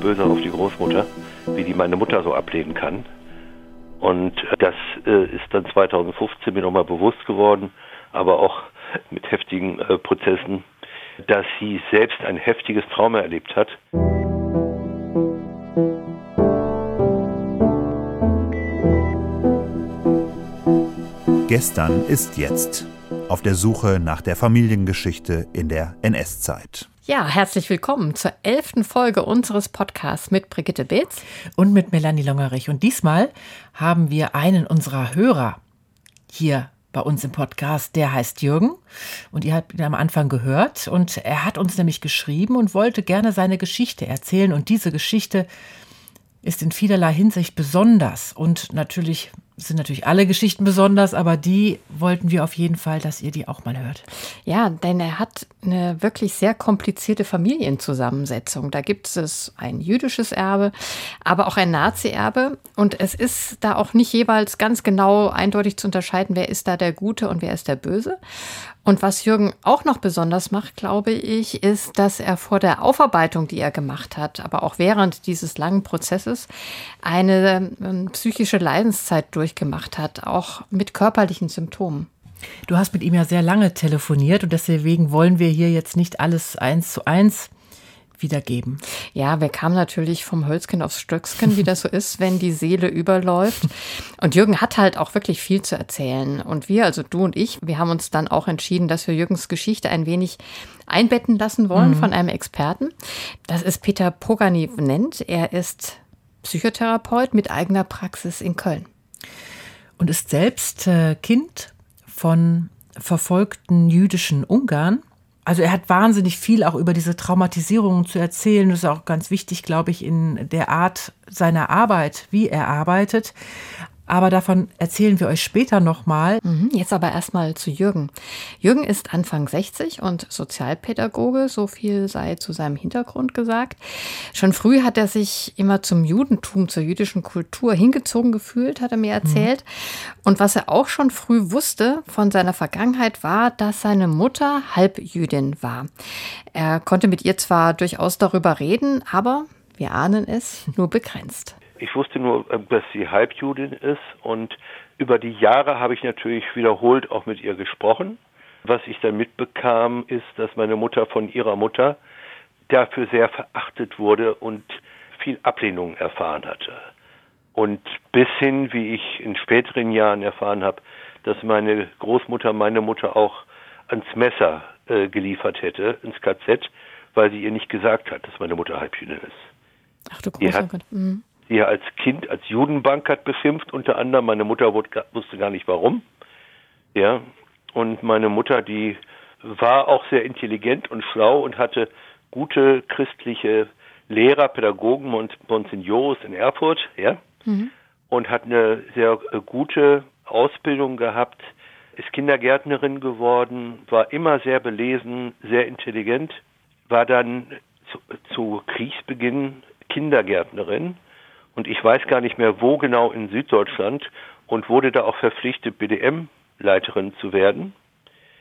böse auf die Großmutter, wie die meine Mutter so ablehnen kann. Und das äh, ist dann 2015 mir nochmal bewusst geworden, aber auch mit heftigen äh, Prozessen, dass sie selbst ein heftiges Trauma erlebt hat. Gestern ist jetzt. Auf der Suche nach der Familiengeschichte in der NS-Zeit. Ja, herzlich willkommen zur elften Folge unseres Podcasts mit Brigitte Beetz und mit Melanie Longerich. Und diesmal haben wir einen unserer Hörer hier bei uns im Podcast. Der heißt Jürgen und ihr habt ihn am Anfang gehört. Und er hat uns nämlich geschrieben und wollte gerne seine Geschichte erzählen. Und diese Geschichte ist in vielerlei Hinsicht besonders und natürlich sind natürlich alle Geschichten besonders, aber die wollten wir auf jeden Fall, dass ihr die auch mal hört. Ja, denn er hat eine wirklich sehr komplizierte Familienzusammensetzung. Da gibt es ein jüdisches Erbe, aber auch ein Nazi-Erbe. Und es ist da auch nicht jeweils ganz genau eindeutig zu unterscheiden, wer ist da der Gute und wer ist der Böse. Und was Jürgen auch noch besonders macht, glaube ich, ist, dass er vor der Aufarbeitung, die er gemacht hat, aber auch während dieses langen Prozesses, eine ähm, psychische Leidenszeit durchgemacht hat, auch mit körperlichen Symptomen. Du hast mit ihm ja sehr lange telefoniert und deswegen wollen wir hier jetzt nicht alles eins zu eins wiedergeben. Ja, wir kamen natürlich vom Hölzchen aufs Stöcksken, wie das so ist, wenn die Seele überläuft. Und Jürgen hat halt auch wirklich viel zu erzählen. Und wir, also du und ich, wir haben uns dann auch entschieden, dass wir Jürgens Geschichte ein wenig einbetten lassen wollen mhm. von einem Experten. Das ist Peter Pogani nennt. Er ist Psychotherapeut mit eigener Praxis in Köln. Und ist selbst äh, Kind von verfolgten jüdischen Ungarn also er hat wahnsinnig viel auch über diese Traumatisierungen zu erzählen. Das ist auch ganz wichtig, glaube ich, in der Art seiner Arbeit, wie er arbeitet. Aber davon erzählen wir euch später nochmal. Mhm, jetzt aber erstmal zu Jürgen. Jürgen ist Anfang 60 und Sozialpädagoge, so viel sei zu seinem Hintergrund gesagt. Schon früh hat er sich immer zum Judentum, zur jüdischen Kultur hingezogen gefühlt, hat er mir erzählt. Mhm. Und was er auch schon früh wusste von seiner Vergangenheit war, dass seine Mutter Halbjüdin war. Er konnte mit ihr zwar durchaus darüber reden, aber wir ahnen es, nur begrenzt. Ich wusste nur, äh, dass sie Halbjudin ist und über die Jahre habe ich natürlich wiederholt auch mit ihr gesprochen. Was ich dann mitbekam, ist, dass meine Mutter von ihrer Mutter dafür sehr verachtet wurde und viel Ablehnung erfahren hatte. Und bis hin, wie ich in späteren Jahren erfahren habe, dass meine Großmutter meine Mutter auch ans Messer äh, geliefert hätte, ins KZ, weil sie ihr nicht gesagt hat, dass meine Mutter Halbjüdin ist. Ach du großer Gott. Mhm die er als Kind als Judenbankert beschimpft, unter anderem. Meine Mutter wusste gar nicht warum. Ja, und meine Mutter, die war auch sehr intelligent und schlau und hatte gute christliche Lehrer, Pädagogen und Monsignors in Erfurt, ja, mhm. und hat eine sehr äh, gute Ausbildung gehabt, ist Kindergärtnerin geworden, war immer sehr belesen, sehr intelligent, war dann zu, zu Kriegsbeginn Kindergärtnerin und ich weiß gar nicht mehr, wo genau in Süddeutschland und wurde da auch verpflichtet, BDM-Leiterin zu werden,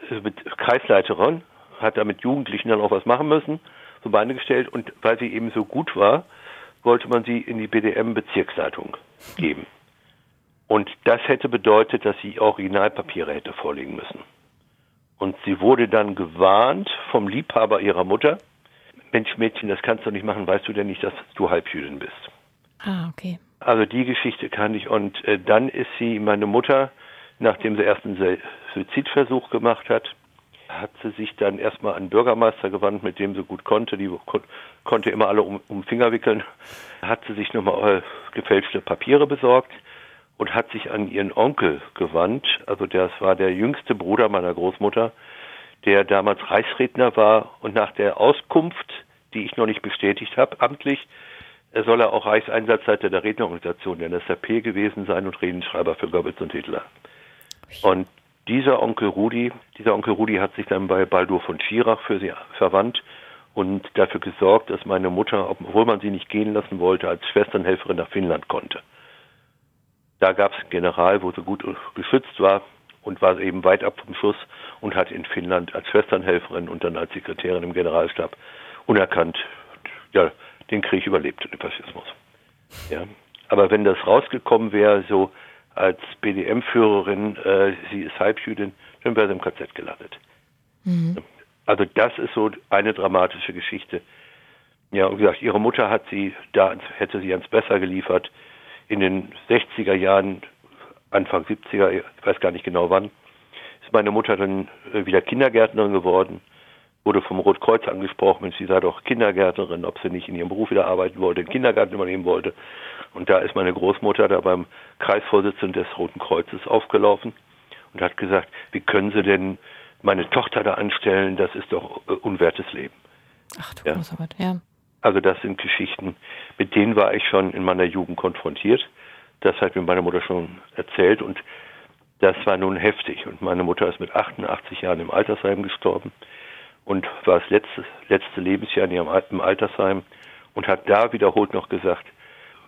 äh, Kreisleiterin, hat da mit Jugendlichen dann auch was machen müssen, so Beine gestellt und weil sie eben so gut war, wollte man sie in die BDM-Bezirksleitung geben. Und das hätte bedeutet, dass sie Originalpapiere hätte vorlegen müssen. Und sie wurde dann gewarnt vom Liebhaber ihrer Mutter, Mensch Mädchen, das kannst du nicht machen, weißt du denn nicht, dass du Halbjüdin bist? Ah, okay. Also die Geschichte kannte ich und äh, dann ist sie, meine Mutter, nachdem sie erst einen Suizidversuch gemacht hat, hat sie sich dann erstmal an den Bürgermeister gewandt, mit dem sie gut konnte. Die kon konnte immer alle um, um Finger wickeln. Hat sie sich nochmal äh, gefälschte Papiere besorgt und hat sich an ihren Onkel gewandt. Also das war der jüngste Bruder meiner Großmutter, der damals Reichsredner war und nach der Auskunft, die ich noch nicht bestätigt habe, amtlich, er soll auch Reichseinsatzleiter der Rednerorganisation der NSDAP gewesen sein und Redenschreiber für Goebbels und Hitler. Und dieser Onkel Rudi, dieser Onkel Rudi hat sich dann bei Baldur von Schirach für sie verwandt und dafür gesorgt, dass meine Mutter, obwohl man sie nicht gehen lassen wollte, als Schwesternhelferin nach Finnland konnte. Da gab es einen General, wo sie gut geschützt war und war eben weit ab vom Schuss und hat in Finnland als Schwesternhelferin und dann als Sekretärin im Generalstab unerkannt ja, den Krieg überlebt, den Faschismus. Ja. Aber wenn das rausgekommen wäre, so als BDM-Führerin, äh, sie ist Halbjüdin, dann wäre sie im KZ gelandet. Mhm. Also das ist so eine dramatische Geschichte. Ja, und wie gesagt, ihre Mutter hat sie da, hätte sie ans Besser geliefert. In den 60er Jahren, Anfang 70er, ich weiß gar nicht genau wann, ist meine Mutter dann äh, wieder Kindergärtnerin geworden, wurde vom Rotkreuz angesprochen, wenn sie sei doch Kindergärtnerin, ob sie nicht in ihrem Beruf wieder arbeiten wollte, den Kindergarten übernehmen wollte. Und da ist meine Großmutter da beim Kreisvorsitzenden des Roten Kreuzes aufgelaufen und hat gesagt, wie können Sie denn meine Tochter da anstellen? Das ist doch äh, unwertes Leben. Ach du ja. Großarbeit, ja. Also das sind Geschichten, mit denen war ich schon in meiner Jugend konfrontiert. Das hat mir meine Mutter schon erzählt und das war nun heftig. Und meine Mutter ist mit 88 Jahren im Altersheim gestorben und war das letzte, letzte Lebensjahr in ihrem im Altersheim und hat da wiederholt noch gesagt,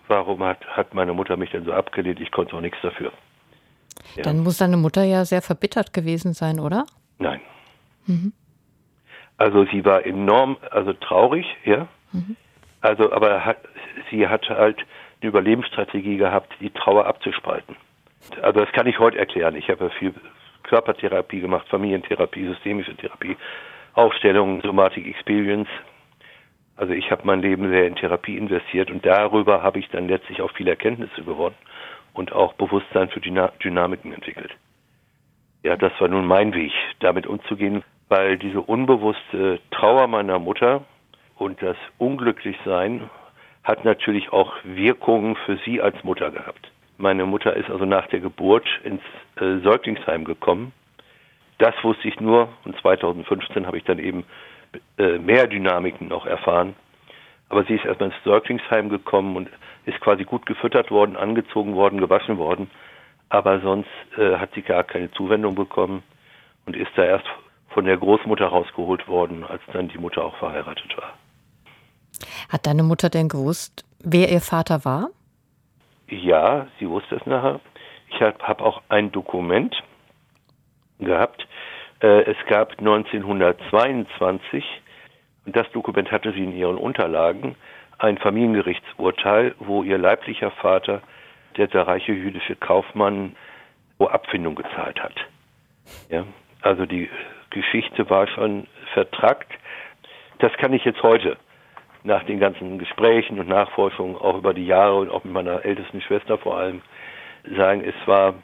warum hat, hat meine Mutter mich denn so abgelehnt? Ich konnte auch nichts dafür. Ja. Dann muss deine Mutter ja sehr verbittert gewesen sein, oder? Nein. Mhm. Also sie war enorm, also traurig, ja. Mhm. Also, aber hat, sie hat halt eine Überlebensstrategie gehabt, die Trauer abzuspalten. Also das kann ich heute erklären. Ich habe ja viel Körpertherapie gemacht, Familientherapie, systemische Therapie, Aufstellungen, Somatic Experience. Also ich habe mein Leben sehr in Therapie investiert und darüber habe ich dann letztlich auch viele Erkenntnisse gewonnen und auch Bewusstsein für Dynamiken entwickelt. Ja, das war nun mein Weg, damit umzugehen, weil diese unbewusste Trauer meiner Mutter und das Unglücklichsein hat natürlich auch Wirkungen für sie als Mutter gehabt. Meine Mutter ist also nach der Geburt ins äh, Säuglingsheim gekommen. Das wusste ich nur und 2015 habe ich dann eben äh, mehr Dynamiken noch erfahren. Aber sie ist erstmal ins Säuglingsheim gekommen und ist quasi gut gefüttert worden, angezogen worden, gewaschen worden. Aber sonst äh, hat sie gar keine Zuwendung bekommen und ist da erst von der Großmutter rausgeholt worden, als dann die Mutter auch verheiratet war. Hat deine Mutter denn gewusst, wer ihr Vater war? Ja, sie wusste es nachher. Ich habe hab auch ein Dokument gehabt. Äh, es gab 1922, und das Dokument hatte sie in ihren Unterlagen, ein Familiengerichtsurteil, wo ihr leiblicher Vater, der, der reiche jüdische Kaufmann, wo Abfindung gezahlt hat. Ja, also die Geschichte war schon vertrackt. Das kann ich jetzt heute nach den ganzen Gesprächen und Nachforschungen auch über die Jahre und auch mit meiner ältesten Schwester vor allem sagen, es war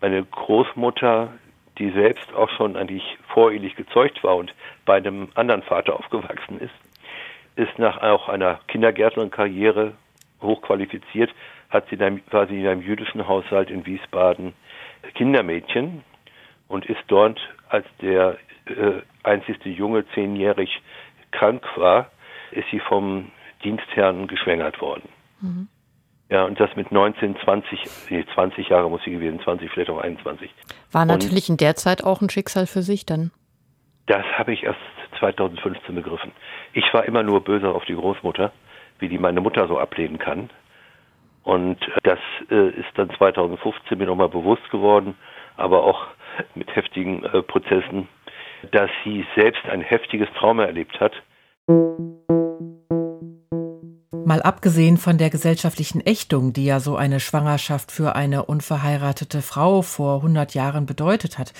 meine Großmutter, die selbst auch schon eigentlich vorehelich gezeugt war und bei einem anderen Vater aufgewachsen ist, ist nach auch einer Kindergärtnerin-Karriere hochqualifiziert, hat sie dann, war in einem jüdischen Haushalt in Wiesbaden Kindermädchen und ist dort, als der äh, einzigste Junge zehnjährig krank war, ist sie vom Dienstherrn geschwängert worden. Mhm. Ja, und das mit 19, 20, nee, 20 Jahre muss sie gewesen, 20, vielleicht auch 21. War natürlich und in der Zeit auch ein Schicksal für sich dann. Das habe ich erst 2015 begriffen. Ich war immer nur böse auf die Großmutter, wie die meine Mutter so ablehnen kann. Und das äh, ist dann 2015 mir nochmal bewusst geworden, aber auch mit heftigen äh, Prozessen, dass sie selbst ein heftiges Trauma erlebt hat Mal abgesehen von der gesellschaftlichen Ächtung, die ja so eine Schwangerschaft für eine unverheiratete Frau vor 100 Jahren bedeutet hat,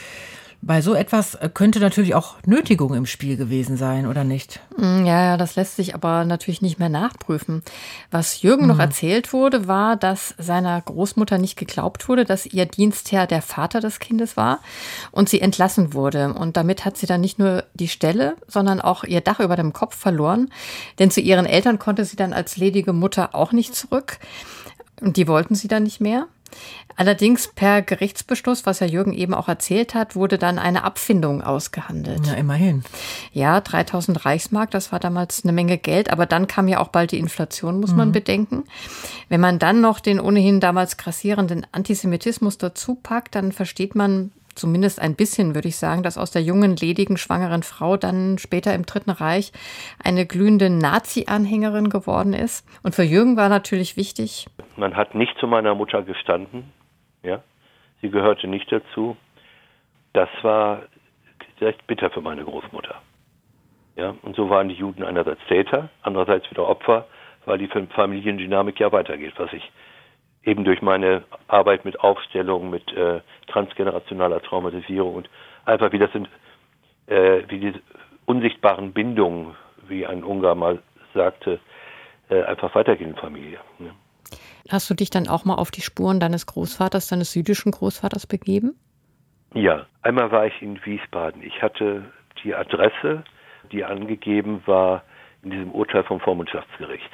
bei so etwas äh, könnte natürlich auch Nötigung im Spiel gewesen sein, oder nicht? Mm, ja, ja, das lässt sich aber natürlich nicht mehr nachprüfen. Was Jürgen mhm. noch erzählt wurde, war, dass seiner Großmutter nicht geglaubt wurde, dass ihr Dienstherr der Vater des Kindes war und sie entlassen wurde. Und damit hat sie dann nicht nur die Stelle, sondern auch ihr Dach über dem Kopf verloren. Denn zu ihren Eltern konnte sie dann als ledige Mutter auch nicht zurück. Und die wollten sie dann nicht mehr. Allerdings per Gerichtsbeschluss, was ja Jürgen eben auch erzählt hat, wurde dann eine Abfindung ausgehandelt. Ja, immerhin. Ja, 3000 Reichsmark, das war damals eine Menge Geld, aber dann kam ja auch bald die Inflation, muss mhm. man bedenken. Wenn man dann noch den ohnehin damals grassierenden Antisemitismus dazu packt, dann versteht man zumindest ein bisschen, würde ich sagen, dass aus der jungen, ledigen, schwangeren Frau dann später im Dritten Reich eine glühende Nazi-Anhängerin geworden ist. Und für Jürgen war natürlich wichtig. Man hat nicht zu meiner Mutter gestanden. Ja, sie gehörte nicht dazu. Das war echt bitter für meine Großmutter. Ja, und so waren die Juden einerseits Täter, andererseits wieder Opfer weil die Familiendynamik ja weitergeht, was ich eben durch meine Arbeit mit Aufstellung, mit äh, transgenerationaler Traumatisierung und einfach wie das sind, äh, wie die unsichtbaren Bindungen, wie ein Ungar mal sagte, äh, einfach weitergehen in Familie. Ne? Hast du dich dann auch mal auf die Spuren deines Großvaters, deines jüdischen Großvaters begeben? Ja, einmal war ich in Wiesbaden. Ich hatte die Adresse, die angegeben war in diesem Urteil vom Vormundschaftsgericht.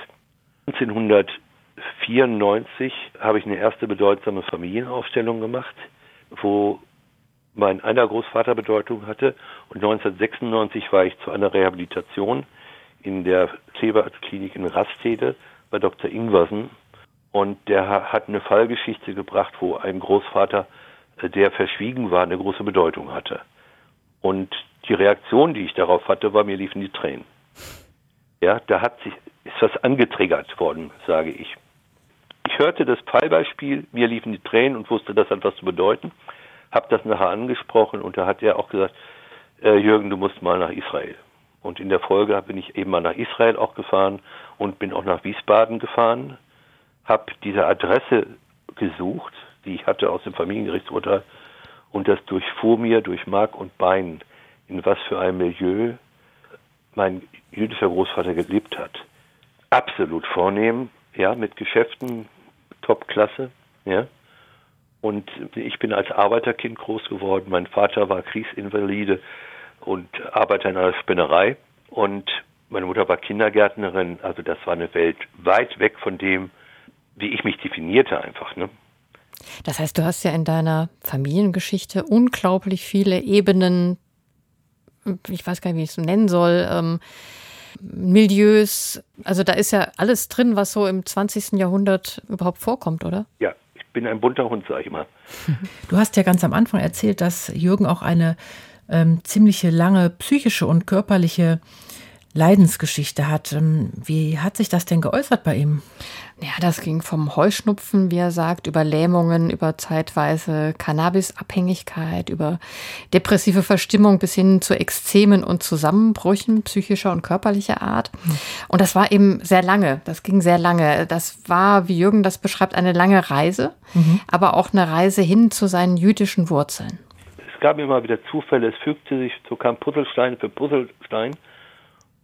1994 habe ich eine erste bedeutsame Familienaufstellung gemacht, wo mein einer Großvater Bedeutung hatte. Und 1996 war ich zu einer Rehabilitation in der Kleberklinik in Rastede bei Dr. Ingwersen. Und der hat eine Fallgeschichte gebracht, wo ein Großvater, äh, der verschwiegen war, eine große Bedeutung hatte. Und die Reaktion, die ich darauf hatte, war, mir liefen die Tränen. Ja, da hat sich, ist was angetriggert worden, sage ich. Ich hörte das Fallbeispiel, mir liefen die Tränen und wusste, das hat was zu bedeuten. Hab das nachher angesprochen und da hat er auch gesagt, äh, Jürgen, du musst mal nach Israel. Und in der Folge bin ich eben mal nach Israel auch gefahren und bin auch nach Wiesbaden gefahren, habe diese Adresse gesucht, die ich hatte aus dem Familiengerichtsurteil und das durchfuhr mir durch Mark und Bein, in was für einem Milieu mein jüdischer Großvater gelebt hat. Absolut vornehm, ja, mit Geschäften, Topklasse, ja. Und ich bin als Arbeiterkind groß geworden. Mein Vater war Kriegsinvalide und Arbeiter in einer Spinnerei. Und meine Mutter war Kindergärtnerin. Also das war eine Welt weit weg von dem, wie ich mich definierte einfach. Ne? Das heißt, du hast ja in deiner Familiengeschichte unglaublich viele Ebenen, ich weiß gar nicht, wie ich es nennen soll, ähm, Milieus. Also da ist ja alles drin, was so im 20. Jahrhundert überhaupt vorkommt, oder? Ja, ich bin ein bunter Hund, sag ich mal. Du hast ja ganz am Anfang erzählt, dass Jürgen auch eine ähm, ziemliche lange psychische und körperliche Leidensgeschichte hat. Ähm, wie hat sich das denn geäußert bei ihm? Ja, das ging vom Heuschnupfen, wie er sagt, über Lähmungen, über zeitweise Cannabisabhängigkeit, über depressive Verstimmung bis hin zu Extremen und Zusammenbrüchen psychischer und körperlicher Art. Und das war eben sehr lange. Das ging sehr lange. Das war, wie Jürgen das beschreibt, eine lange Reise, mhm. aber auch eine Reise hin zu seinen jüdischen Wurzeln. Es gab immer wieder Zufälle. Es fügte sich, so kam Puzzlestein für Puzzlestein.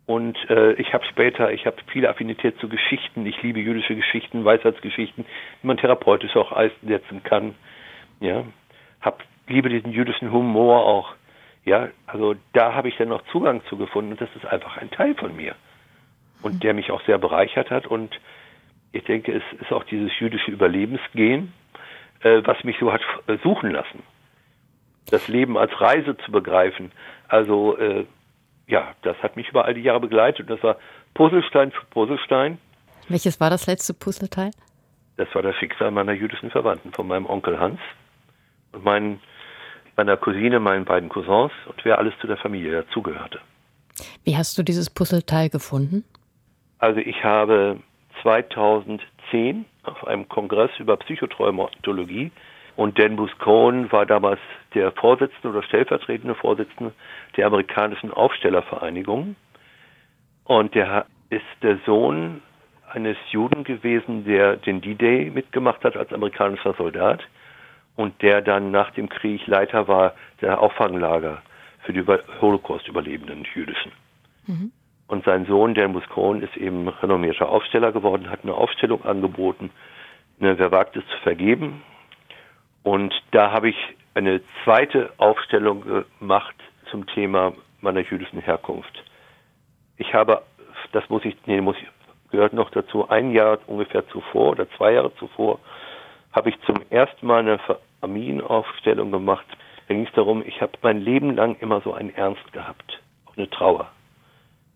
Und äh, ich habe später, ich habe viele Affinität zu Geschichten. Ich liebe jüdische Geschichten, Weisheitsgeschichten, die man therapeutisch auch einsetzen kann. Ja, hab liebe diesen jüdischen Humor auch. Ja, also da habe ich dann noch Zugang zu gefunden. Und das ist einfach ein Teil von mir und der mich auch sehr bereichert hat. Und ich denke, es ist auch dieses jüdische Überlebensgehen, äh, was mich so hat äh, suchen lassen. Das Leben als Reise zu begreifen. Also äh, ja, das hat mich über all die Jahre begleitet. Das war Puzzlestein für Puzzlestein. Welches war das letzte Puzzleteil? Das war das Schicksal meiner jüdischen Verwandten, von meinem Onkel Hans und meinen, meiner Cousine, meinen beiden Cousins und wer alles zu der Familie dazugehörte. Wie hast du dieses Puzzleteil gefunden? Also ich habe 2010 auf einem Kongress über Psychotraumatologie und Dan Buscone war damals der Vorsitzende oder stellvertretende Vorsitzende der amerikanischen Aufstellervereinigung. Und der ist der Sohn eines Juden gewesen, der den D-Day mitgemacht hat als amerikanischer Soldat und der dann nach dem Krieg Leiter war der Auffanglager für die Holocaust-Überlebenden jüdischen. Mhm. Und sein Sohn, Dan Buscone, ist eben renommierter Aufsteller geworden, hat eine Aufstellung angeboten, ne, wer wagt es zu vergeben, und da habe ich eine zweite Aufstellung gemacht zum Thema meiner jüdischen Herkunft. Ich habe, das muss ich, nee, muss ich, gehört noch dazu, ein Jahr ungefähr zuvor oder zwei Jahre zuvor habe ich zum ersten Mal eine Familienaufstellung gemacht. Da ging es darum, ich habe mein Leben lang immer so einen Ernst gehabt, auch eine Trauer,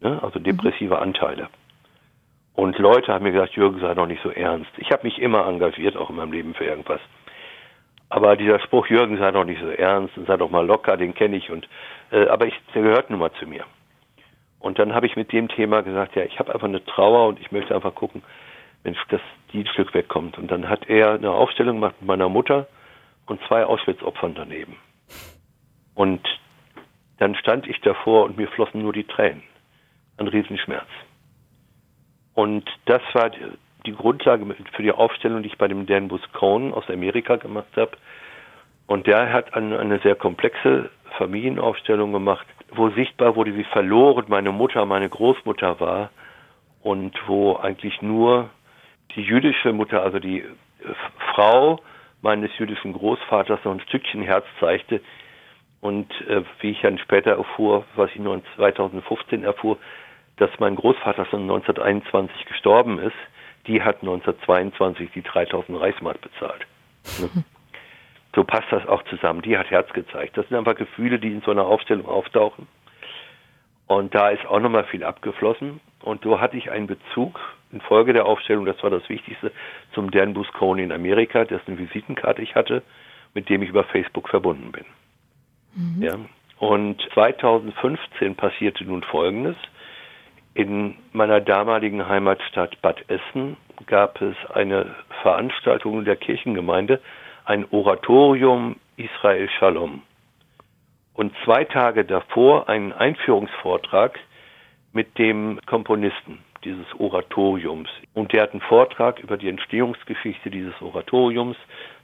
ne? also depressive Anteile. Und Leute haben mir gesagt, Jürgen, sei doch nicht so ernst. Ich habe mich immer engagiert, auch in meinem Leben für irgendwas. Aber dieser Spruch, Jürgen, sei doch nicht so ernst und sei doch mal locker, den kenne ich. Und äh, aber ich, der gehört nun mal zu mir. Und dann habe ich mit dem Thema gesagt, ja, ich habe einfach eine Trauer und ich möchte einfach gucken, wenn das die Stück wegkommt. Und dann hat er eine Aufstellung gemacht mit meiner Mutter und zwei Auschwitz-Opfern daneben. Und dann stand ich davor und mir flossen nur die Tränen. Ein Riesenschmerz. Und das war die Grundlage für die Aufstellung, die ich bei dem Dan Buscone aus Amerika gemacht habe. Und der hat eine, eine sehr komplexe Familienaufstellung gemacht, wo sichtbar wurde, wie verloren meine Mutter, meine Großmutter war und wo eigentlich nur die jüdische Mutter, also die Frau meines jüdischen Großvaters noch ein Stückchen Herz zeigte. Und äh, wie ich dann später erfuhr, was ich nur 2015 erfuhr, dass mein Großvater schon 1921 gestorben ist, die hat 1922 die 3000 Reichsmark bezahlt. Ne? So passt das auch zusammen. Die hat Herz gezeigt. Das sind einfach Gefühle, die in so einer Aufstellung auftauchen. Und da ist auch nochmal viel abgeflossen. Und so hatte ich einen Bezug infolge der Aufstellung, das war das Wichtigste, zum Dan Buscone in Amerika, dessen Visitenkarte ich hatte, mit dem ich über Facebook verbunden bin. Mhm. Ja. Und 2015 passierte nun Folgendes. In meiner damaligen Heimatstadt Bad Essen gab es eine Veranstaltung der Kirchengemeinde, ein Oratorium Israel Shalom. Und zwei Tage davor einen Einführungsvortrag mit dem Komponisten dieses Oratoriums. Und der hat einen Vortrag über die Entstehungsgeschichte dieses Oratoriums,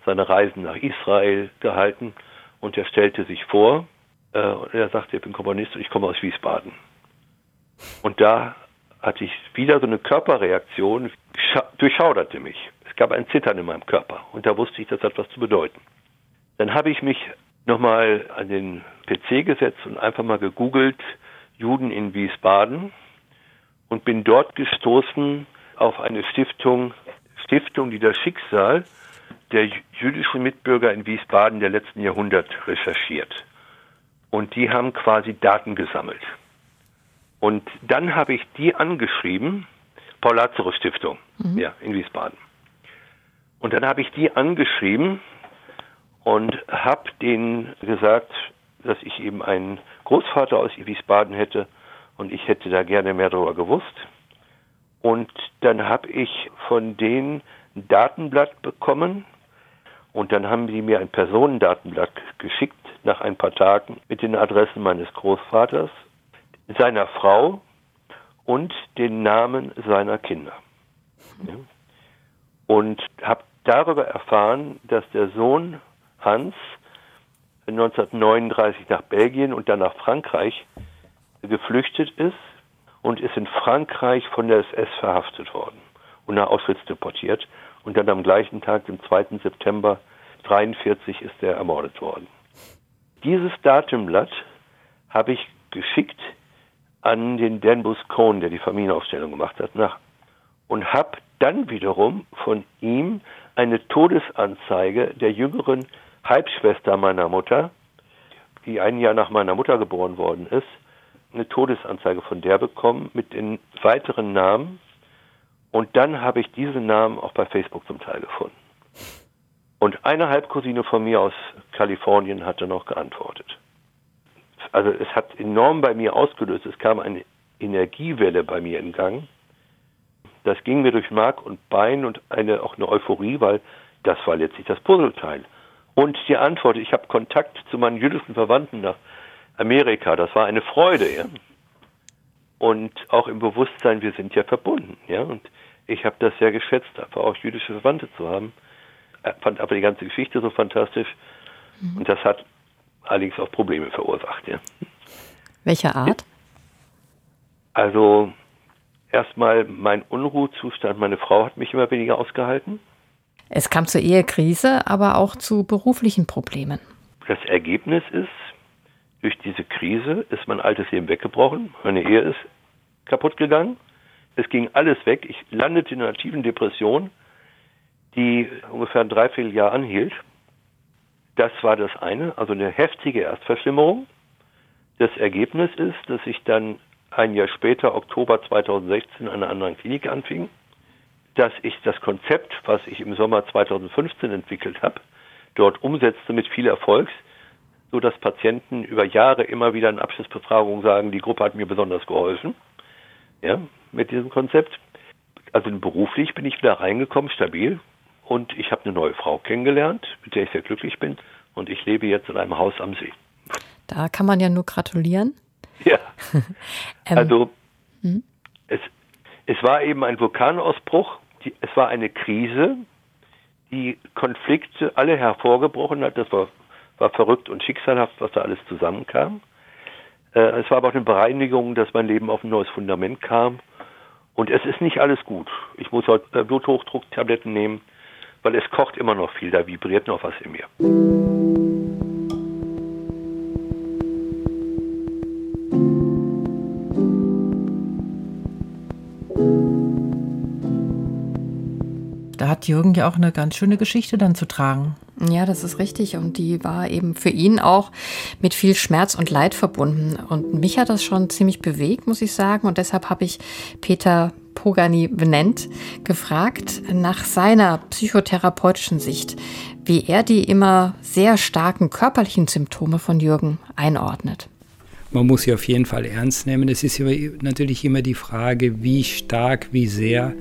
seine Reisen nach Israel gehalten. Und er stellte sich vor, äh, er sagte, ich bin Komponist und ich komme aus Wiesbaden. Und da hatte ich wieder so eine Körperreaktion, durchschauderte mich. Es gab ein Zittern in meinem Körper und da wusste ich, das hat was zu bedeuten. Dann habe ich mich nochmal an den PC gesetzt und einfach mal gegoogelt, Juden in Wiesbaden und bin dort gestoßen auf eine Stiftung, Stiftung, die das Schicksal der jüdischen Mitbürger in Wiesbaden der letzten Jahrhundert recherchiert. Und die haben quasi Daten gesammelt. Und dann habe ich die angeschrieben, Paul Lazarus Stiftung, mhm. ja, in Wiesbaden. Und dann habe ich die angeschrieben und habe denen gesagt, dass ich eben einen Großvater aus Wiesbaden hätte und ich hätte da gerne mehr darüber gewusst. Und dann habe ich von denen ein Datenblatt bekommen und dann haben die mir ein Personendatenblatt geschickt nach ein paar Tagen mit den Adressen meines Großvaters seiner Frau und den Namen seiner Kinder. Ja. Und habe darüber erfahren, dass der Sohn Hans 1939 nach Belgien und dann nach Frankreich geflüchtet ist und ist in Frankreich von der SS verhaftet worden und nach Auschwitz deportiert. Und dann am gleichen Tag, dem 2. September 1943, ist er ermordet worden. Dieses Datumblatt habe ich geschickt an den Denbus Cohn, der die Familienaufstellung gemacht hat, nach und habe dann wiederum von ihm eine Todesanzeige der jüngeren Halbschwester meiner Mutter, die ein Jahr nach meiner Mutter geboren worden ist, eine Todesanzeige von der bekommen mit den weiteren Namen. Und dann habe ich diese Namen auch bei Facebook zum Teil gefunden. Und eine Halbcousine von mir aus Kalifornien hatte noch geantwortet also es hat enorm bei mir ausgelöst. Es kam eine Energiewelle bei mir in Gang. Das ging mir durch Mark und Bein und eine, auch eine Euphorie, weil das war letztlich das Puzzleteil. Und die Antwort, ich habe Kontakt zu meinen jüdischen Verwandten nach Amerika, das war eine Freude, ja. Und auch im Bewusstsein, wir sind ja verbunden, ja. Und ich habe das sehr geschätzt, einfach auch jüdische Verwandte zu haben. Ich fand aber die ganze Geschichte so fantastisch. Mhm. Und das hat allerdings auch Probleme verursacht. Ja. Welcher Art? Also erstmal mein Unruhezustand. Meine Frau hat mich immer weniger ausgehalten. Es kam zur Ehekrise, aber auch zu beruflichen Problemen. Das Ergebnis ist, durch diese Krise ist mein altes Leben weggebrochen. Meine Ehe ist kaputt gegangen. Es ging alles weg. Ich landete in einer tiefen Depression, die ungefähr ein Dreivierteljahr anhielt. Das war das eine, also eine heftige Erstverschlimmerung. Das Ergebnis ist, dass ich dann ein Jahr später, Oktober 2016, an einer anderen Klinik anfing, dass ich das Konzept, was ich im Sommer 2015 entwickelt habe, dort umsetzte mit viel Erfolg, so dass Patienten über Jahre immer wieder in Abschlussbefragungen sagen, die Gruppe hat mir besonders geholfen, ja, mit diesem Konzept. Also beruflich bin ich wieder reingekommen, stabil, und ich habe eine neue Frau kennengelernt, mit der ich sehr glücklich bin. Und ich lebe jetzt in einem Haus am See. Da kann man ja nur gratulieren. Ja. ähm, also hm? es, Es war eben ein Vulkanausbruch, die, es war eine Krise, die Konflikte alle hervorgebrochen hat. Das war, war verrückt und schicksalhaft, was da alles zusammenkam. Äh, es war aber auch eine Bereinigung, dass mein Leben auf ein neues Fundament kam. Und es ist nicht alles gut. Ich muss heute äh, Bluthochdrucktabletten nehmen, weil es kocht immer noch viel, da vibriert noch was in mir. Da hat Jürgen ja auch eine ganz schöne Geschichte dann zu tragen. Ja, das ist richtig. Und die war eben für ihn auch mit viel Schmerz und Leid verbunden. Und mich hat das schon ziemlich bewegt, muss ich sagen. Und deshalb habe ich Peter Pogani benennt, gefragt nach seiner psychotherapeutischen Sicht, wie er die immer sehr starken körperlichen Symptome von Jürgen einordnet. Man muss sie auf jeden Fall ernst nehmen. Es ist natürlich immer die Frage, wie stark, wie sehr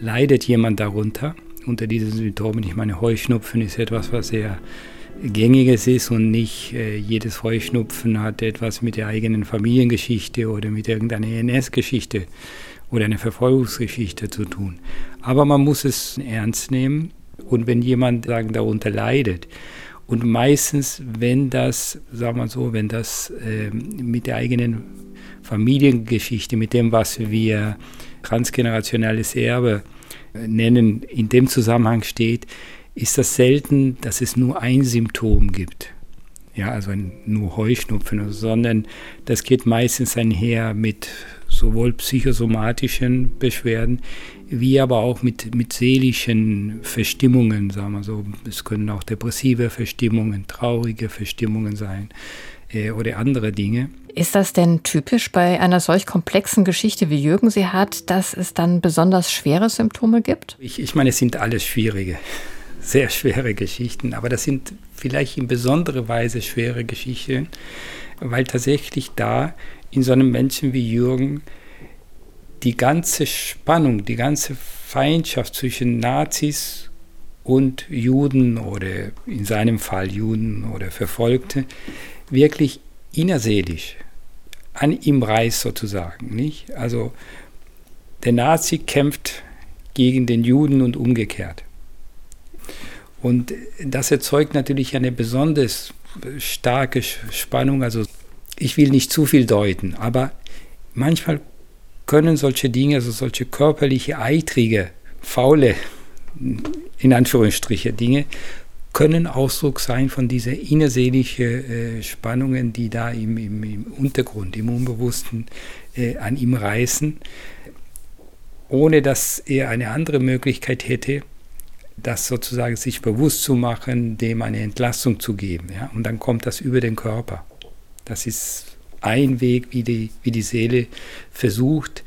leidet jemand darunter unter diesen Symptomen. Ich meine, Heuschnupfen ist etwas, was sehr gängiges ist und nicht äh, jedes Heuschnupfen hat etwas mit der eigenen Familiengeschichte oder mit irgendeiner ENS-Geschichte oder einer Verfolgungsgeschichte zu tun. Aber man muss es ernst nehmen und wenn jemand sagen, darunter leidet, und meistens, wenn das, sagen wir so, wenn das äh, mit der eigenen Familiengeschichte, mit dem, was wir transgenerationelles Erbe nennen, in dem Zusammenhang steht, ist das selten, dass es nur ein Symptom gibt. Ja, also nur Heuschnupfen, sondern das geht meistens einher mit sowohl psychosomatischen Beschwerden wie aber auch mit, mit seelischen Verstimmungen, sagen wir so. Es können auch depressive Verstimmungen, traurige Verstimmungen sein äh, oder andere Dinge. Ist das denn typisch bei einer solch komplexen Geschichte, wie Jürgen sie hat, dass es dann besonders schwere Symptome gibt? Ich, ich meine, es sind alles schwierige, sehr schwere Geschichten, aber das sind vielleicht in besonderer Weise schwere Geschichten, weil tatsächlich da in so einem Menschen wie Jürgen die ganze Spannung, die ganze Feindschaft zwischen Nazis und Juden oder in seinem Fall Juden oder Verfolgte wirklich innerseelisch an ihm reißt sozusagen. Nicht? Also der Nazi kämpft gegen den Juden und umgekehrt. Und das erzeugt natürlich eine besonders starke Spannung. Also ich will nicht zu viel deuten, aber manchmal können solche Dinge, also solche körperliche, eitrige, faule, in Anführungsstriche Dinge, können Ausdruck sein von dieser innerseelischen äh, Spannungen, die da im, im, im, Untergrund, im Unbewussten äh, an ihm reißen, ohne dass er eine andere Möglichkeit hätte, das sozusagen sich bewusst zu machen, dem eine Entlastung zu geben. Ja? Und dann kommt das über den Körper. Das ist ein Weg, wie die, wie die Seele versucht,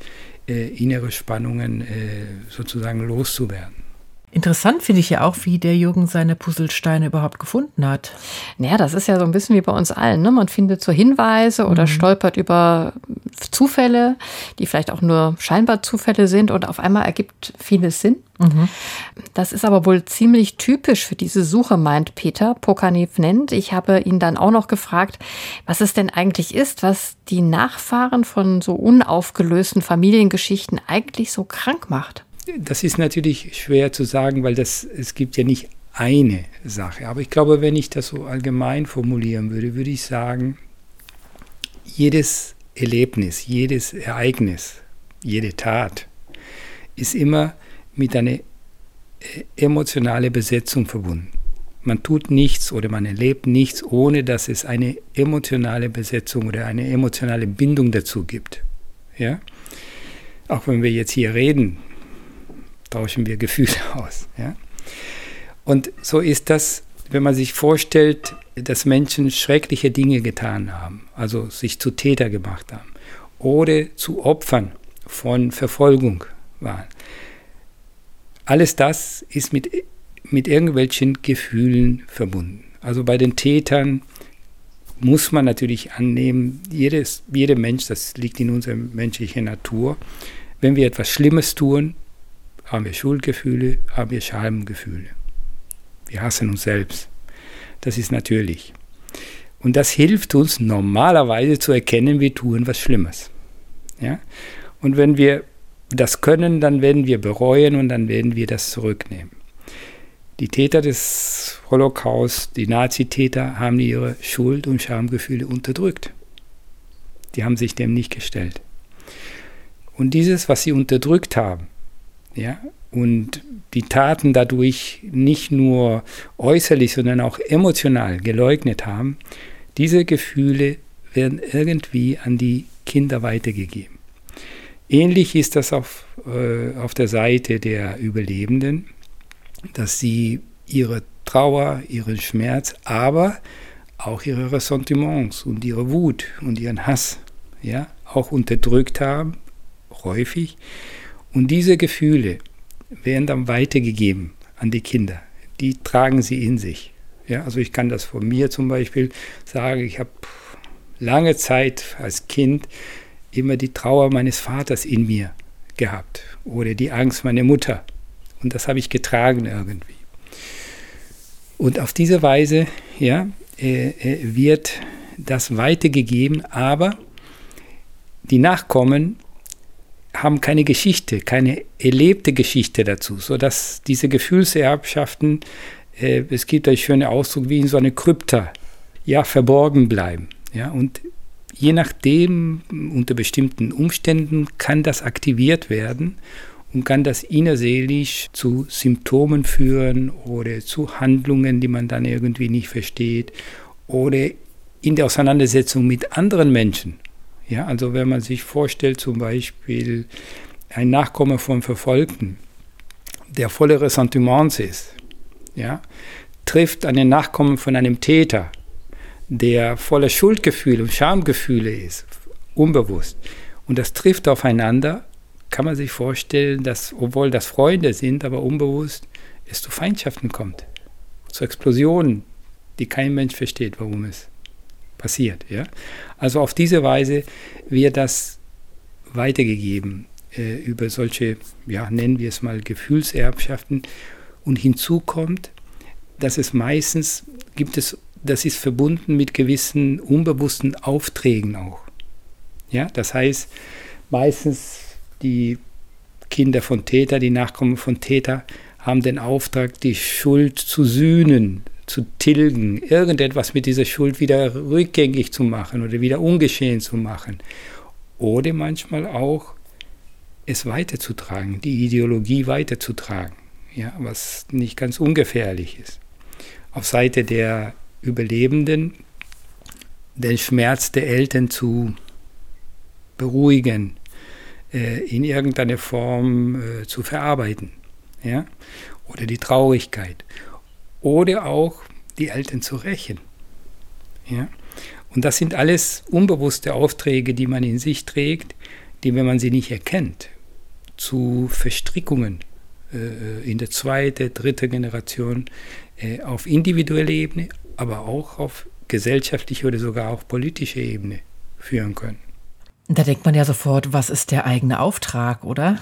äh, innere Spannungen äh, sozusagen loszuwerden. Interessant finde ich ja auch, wie der Jürgen seine Puzzlesteine überhaupt gefunden hat. Naja, das ist ja so ein bisschen wie bei uns allen. Ne? Man findet so Hinweise oder mhm. stolpert über Zufälle, die vielleicht auch nur scheinbar Zufälle sind und auf einmal ergibt vieles Sinn. Mhm. Das ist aber wohl ziemlich typisch für diese Suche, meint Peter Pokanev nennt. Ich habe ihn dann auch noch gefragt, was es denn eigentlich ist, was die Nachfahren von so unaufgelösten Familiengeschichten eigentlich so krank macht. Das ist natürlich schwer zu sagen, weil das, es gibt ja nicht eine Sache. Aber ich glaube, wenn ich das so allgemein formulieren würde, würde ich sagen, jedes Erlebnis, jedes Ereignis, jede Tat ist immer mit einer äh, emotionalen Besetzung verbunden. Man tut nichts oder man erlebt nichts, ohne dass es eine emotionale Besetzung oder eine emotionale Bindung dazu gibt. Ja? Auch wenn wir jetzt hier reden, tauschen wir Gefühle aus. Ja? Und so ist das, wenn man sich vorstellt, dass Menschen schreckliche Dinge getan haben, also sich zu Täter gemacht haben oder zu Opfern von Verfolgung waren. Alles das ist mit, mit irgendwelchen Gefühlen verbunden. Also bei den Tätern muss man natürlich annehmen, jedes, jeder Mensch, das liegt in unserer menschlichen Natur, wenn wir etwas Schlimmes tun, haben wir Schuldgefühle, haben wir Schamgefühle. Wir hassen uns selbst. Das ist natürlich. Und das hilft uns normalerweise zu erkennen, wir tun was Schlimmes. Ja? Und wenn wir das können, dann werden wir bereuen und dann werden wir das zurücknehmen. Die Täter des Holocaust, die Nazitäter, haben ihre Schuld- und Schamgefühle unterdrückt. Die haben sich dem nicht gestellt. Und dieses, was sie unterdrückt haben, ja, und die Taten dadurch nicht nur äußerlich, sondern auch emotional geleugnet haben, diese Gefühle werden irgendwie an die Kinder weitergegeben. Ähnlich ist das auf, äh, auf der Seite der Überlebenden, dass sie ihre Trauer, ihren Schmerz, aber auch ihre Ressentiments und ihre Wut und ihren Hass ja, auch unterdrückt haben, häufig. Und diese Gefühle werden dann weitergegeben an die Kinder. Die tragen sie in sich. Ja, also ich kann das von mir zum Beispiel sagen, ich habe lange Zeit als Kind immer die Trauer meines Vaters in mir gehabt oder die Angst meiner Mutter. Und das habe ich getragen irgendwie. Und auf diese Weise ja, äh, äh wird das weitergegeben, aber die Nachkommen haben keine Geschichte, keine erlebte Geschichte dazu, sodass diese Gefühlserbschaften, äh, es gibt einen schönen Ausdruck, wie in so einer Krypta, ja, verborgen bleiben. Ja, und je nachdem, unter bestimmten Umständen, kann das aktiviert werden und kann das innerseelisch zu Symptomen führen oder zu Handlungen, die man dann irgendwie nicht versteht oder in der Auseinandersetzung mit anderen Menschen ja, also wenn man sich vorstellt, zum Beispiel ein Nachkomme von Verfolgten, der voller Ressentiments ist, ja, trifft einen Nachkommen von einem Täter, der voller Schuldgefühle und Schamgefühle ist, unbewusst, und das trifft aufeinander, kann man sich vorstellen, dass, obwohl das Freunde sind, aber unbewusst es zu Feindschaften kommt, zu Explosionen, die kein Mensch versteht, warum es passiert. Ja? Also auf diese Weise wird das weitergegeben äh, über solche, ja, nennen wir es mal Gefühlserbschaften. Und hinzu kommt, dass es meistens gibt es, das ist verbunden mit gewissen unbewussten Aufträgen auch. Ja, das heißt, meistens die Kinder von Täter, die Nachkommen von Täter, haben den Auftrag, die Schuld zu sühnen, zu tilgen, irgendetwas mit dieser Schuld wieder rückgängig zu machen oder wieder ungeschehen zu machen. Oder manchmal auch es weiterzutragen, die Ideologie weiterzutragen, ja, was nicht ganz ungefährlich ist. Auf Seite der Überlebenden den Schmerz der Eltern zu beruhigen, äh, in irgendeiner Form äh, zu verarbeiten, ja, oder die Traurigkeit oder auch die Eltern zu rächen. Ja? Und das sind alles unbewusste Aufträge, die man in sich trägt, die, wenn man sie nicht erkennt, zu Verstrickungen äh, in der zweiten, dritten Generation äh, auf individueller Ebene, aber auch auf gesellschaftlicher oder sogar auch politischer Ebene führen können. Da denkt man ja sofort, was ist der eigene Auftrag, oder?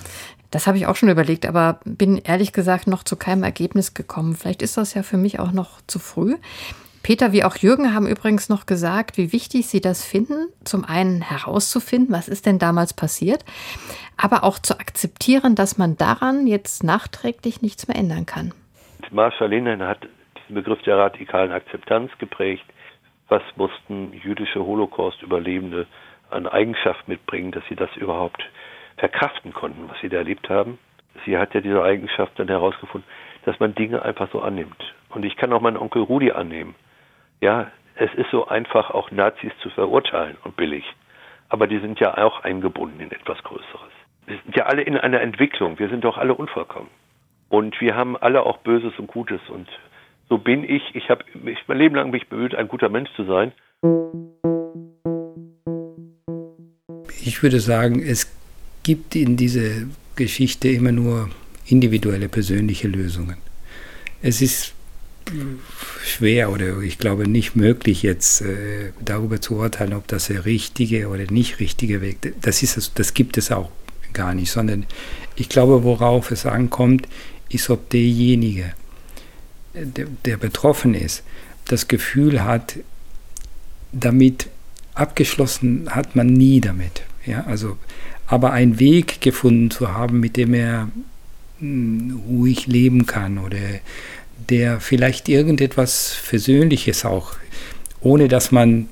Das habe ich auch schon überlegt, aber bin ehrlich gesagt noch zu keinem Ergebnis gekommen. Vielleicht ist das ja für mich auch noch zu früh. Peter wie auch Jürgen haben übrigens noch gesagt, wie wichtig sie das finden, zum einen herauszufinden, was ist denn damals passiert, aber auch zu akzeptieren, dass man daran jetzt nachträglich nichts mehr ändern kann. Marshall Lehnen hat diesen Begriff der radikalen Akzeptanz geprägt. Was mussten jüdische Holocaust-Überlebende an Eigenschaft mitbringen, dass sie das überhaupt verkraften konnten, was sie da erlebt haben. Sie hat ja diese Eigenschaft dann herausgefunden, dass man Dinge einfach so annimmt. Und ich kann auch meinen Onkel Rudi annehmen. Ja, es ist so einfach, auch Nazis zu verurteilen und billig. Aber die sind ja auch eingebunden in etwas Größeres. Wir sind ja alle in einer Entwicklung. Wir sind doch alle unvollkommen. Und wir haben alle auch Böses und Gutes. Und so bin ich. Ich habe mein Leben lang mich bemüht, ein guter Mensch zu sein. Ich würde sagen, es gibt in dieser Geschichte immer nur individuelle persönliche Lösungen. Es ist schwer oder ich glaube nicht möglich jetzt äh, darüber zu urteilen, ob das der richtige oder nicht richtige Weg das ist das gibt es auch gar nicht, sondern ich glaube, worauf es ankommt, ist, ob derjenige, der, der betroffen ist, das Gefühl hat, damit abgeschlossen hat man nie damit. Ja, also aber einen Weg gefunden zu haben, mit dem er hm, ruhig leben kann oder der vielleicht irgendetwas Versöhnliches auch, ohne dass man,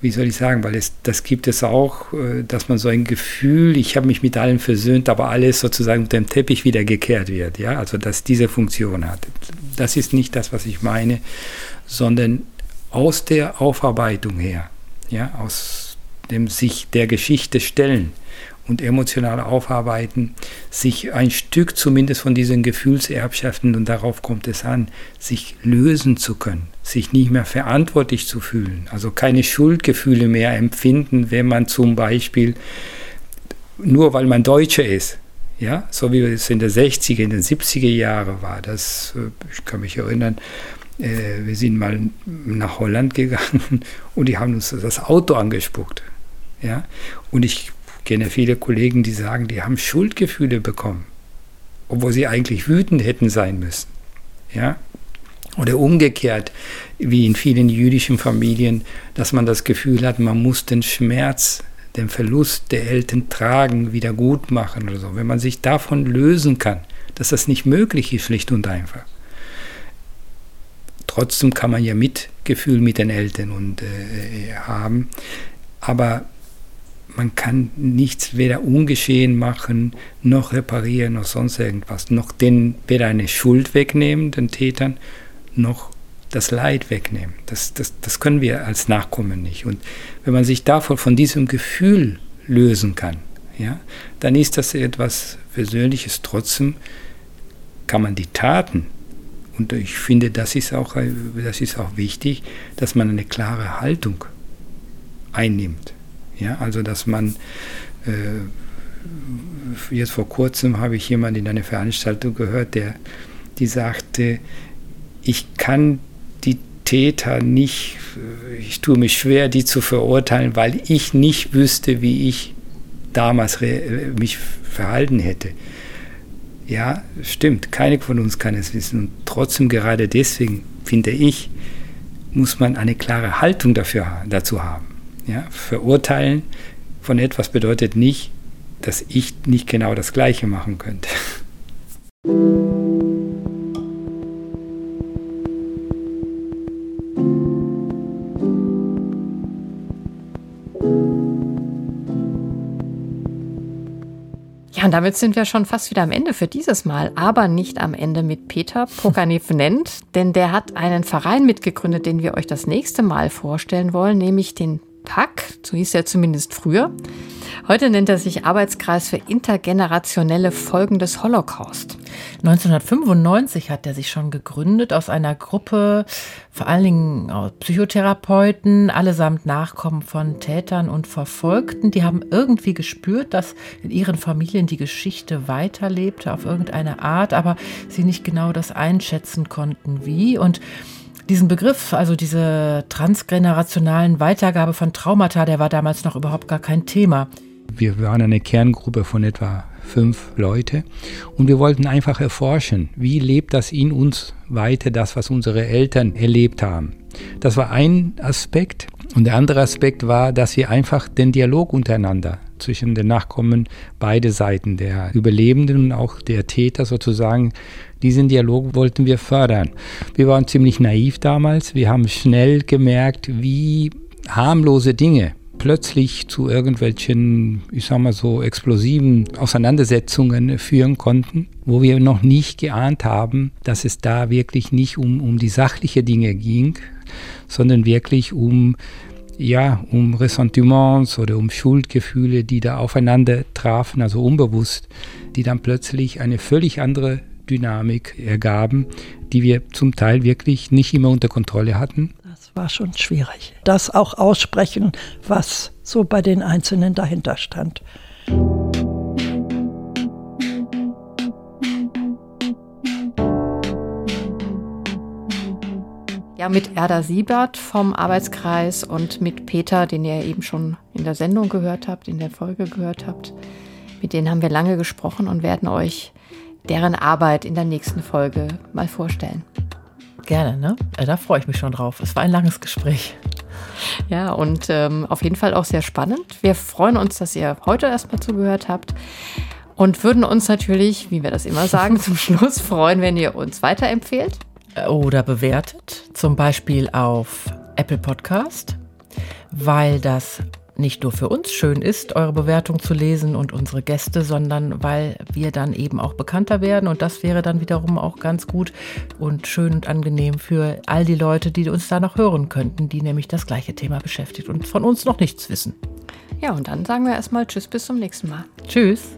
wie soll ich sagen, weil es, das gibt es auch, äh, dass man so ein Gefühl, ich habe mich mit allem versöhnt, aber alles sozusagen unter dem Teppich wieder gekehrt wird, ja, also dass diese Funktion hat. Das ist nicht das, was ich meine, sondern aus der Aufarbeitung her, ja, aus dem sich der Geschichte stellen und emotional aufarbeiten, sich ein Stück zumindest von diesen Gefühlserbschaften, und darauf kommt es an, sich lösen zu können, sich nicht mehr verantwortlich zu fühlen, also keine Schuldgefühle mehr empfinden, wenn man zum Beispiel, nur weil man Deutscher ist, ja, so wie es in den 60er, in den 70er Jahren war, das, äh, ich kann mich erinnern, äh, wir sind mal nach Holland gegangen und die haben uns das Auto angespuckt. Ja? Und ich kenne viele Kollegen, die sagen, die haben Schuldgefühle bekommen, obwohl sie eigentlich wütend hätten sein müssen. Ja? Oder umgekehrt, wie in vielen jüdischen Familien, dass man das Gefühl hat, man muss den Schmerz, den Verlust der Eltern tragen, wieder gut machen oder so. Wenn man sich davon lösen kann, dass das nicht möglich ist, schlicht und einfach. Trotzdem kann man ja Mitgefühl mit den Eltern und, äh, haben, aber man kann nichts weder ungeschehen machen, noch reparieren, noch sonst irgendwas, noch den, weder eine Schuld wegnehmen, den Tätern, noch das Leid wegnehmen. Das, das, das können wir als Nachkommen nicht. Und wenn man sich davon, von diesem Gefühl lösen kann, ja, dann ist das etwas Persönliches. Trotzdem kann man die Taten, und ich finde, das ist auch, das ist auch wichtig, dass man eine klare Haltung einnimmt. Ja, also dass man äh, jetzt vor kurzem habe ich jemanden in einer Veranstaltung gehört, der die sagte, ich kann die Täter nicht, ich tue mich schwer, die zu verurteilen, weil ich nicht wüsste, wie ich damals mich verhalten hätte. Ja, stimmt, keiner von uns kann es wissen. Und trotzdem gerade deswegen, finde ich, muss man eine klare Haltung dafür, dazu haben. Ja, verurteilen von etwas bedeutet nicht, dass ich nicht genau das Gleiche machen könnte. Ja, und damit sind wir schon fast wieder am Ende für dieses Mal, aber nicht am Ende mit Peter Pokanevnent, denn der hat einen Verein mitgegründet, den wir euch das nächste Mal vorstellen wollen, nämlich den PAC, so hieß er zumindest früher. Heute nennt er sich Arbeitskreis für intergenerationelle Folgen des Holocaust. 1995 hat er sich schon gegründet aus einer Gruppe, vor allen Dingen Psychotherapeuten, allesamt Nachkommen von Tätern und Verfolgten. Die haben irgendwie gespürt, dass in ihren Familien die Geschichte weiterlebte auf irgendeine Art, aber sie nicht genau das einschätzen konnten, wie. Und diesen Begriff, also diese transgenerationalen Weitergabe von Traumata, der war damals noch überhaupt gar kein Thema. Wir waren eine Kerngruppe von etwa fünf Leute und wir wollten einfach erforschen, wie lebt das in uns weiter, das, was unsere Eltern erlebt haben. Das war ein Aspekt. Und der andere Aspekt war, dass wir einfach den Dialog untereinander zwischen den Nachkommen, beide Seiten, der Überlebenden und auch der Täter sozusagen, diesen Dialog wollten wir fördern. Wir waren ziemlich naiv damals. Wir haben schnell gemerkt, wie harmlose Dinge plötzlich zu irgendwelchen, ich sag mal so, explosiven Auseinandersetzungen führen konnten, wo wir noch nicht geahnt haben, dass es da wirklich nicht um, um die sachliche Dinge ging, sondern wirklich um ja, um Ressentiments oder um Schuldgefühle, die da aufeinander trafen, also unbewusst, die dann plötzlich eine völlig andere Dynamik ergaben, die wir zum Teil wirklich nicht immer unter Kontrolle hatten. Das war schon schwierig. Das auch aussprechen, was so bei den Einzelnen dahinter stand. Ja, mit Erda Siebert vom Arbeitskreis und mit Peter, den ihr eben schon in der Sendung gehört habt, in der Folge gehört habt. Mit denen haben wir lange gesprochen und werden euch deren Arbeit in der nächsten Folge mal vorstellen. Gerne, ne? Da freue ich mich schon drauf. Es war ein langes Gespräch. Ja, und ähm, auf jeden Fall auch sehr spannend. Wir freuen uns, dass ihr heute erstmal zugehört habt und würden uns natürlich, wie wir das immer sagen, zum Schluss freuen, wenn ihr uns weiterempfehlt. Oder bewertet, zum Beispiel auf Apple Podcast, weil das nicht nur für uns schön ist, eure Bewertung zu lesen und unsere Gäste, sondern weil wir dann eben auch bekannter werden. Und das wäre dann wiederum auch ganz gut und schön und angenehm für all die Leute, die uns da noch hören könnten, die nämlich das gleiche Thema beschäftigt und von uns noch nichts wissen. Ja, und dann sagen wir erstmal Tschüss, bis zum nächsten Mal. Tschüss.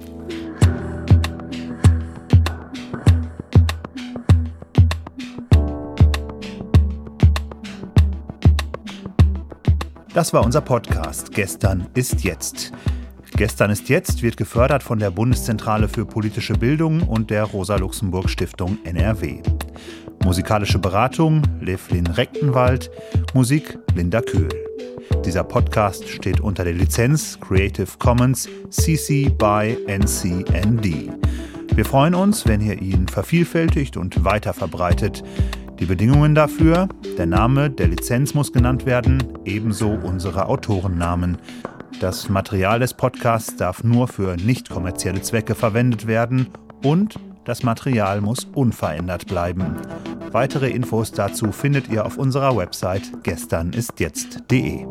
Das war unser Podcast Gestern ist jetzt. Gestern ist jetzt wird gefördert von der Bundeszentrale für politische Bildung und der Rosa-Luxemburg Stiftung NRW. Musikalische Beratung Levlin Rechtenwald, Musik Linda Köhl. Dieser Podcast steht unter der Lizenz Creative Commons CC by NCND. Wir freuen uns, wenn ihr ihn vervielfältigt und weiter verbreitet. Die Bedingungen dafür, der Name der Lizenz muss genannt werden, ebenso unsere Autorennamen. Das Material des Podcasts darf nur für nicht kommerzielle Zwecke verwendet werden und das Material muss unverändert bleiben. Weitere Infos dazu findet ihr auf unserer Website gesternistjetzt.de.